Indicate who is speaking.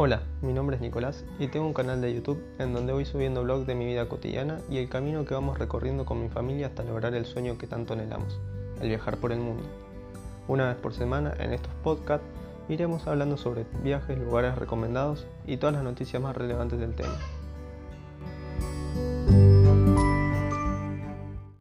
Speaker 1: Hola, mi nombre es Nicolás y tengo un canal de YouTube en donde voy subiendo vlogs de mi vida cotidiana y el camino que vamos recorriendo con mi familia hasta lograr el sueño que tanto anhelamos, el viajar por el mundo. Una vez por semana en estos podcasts iremos hablando sobre viajes, lugares recomendados y todas las noticias más relevantes del tema.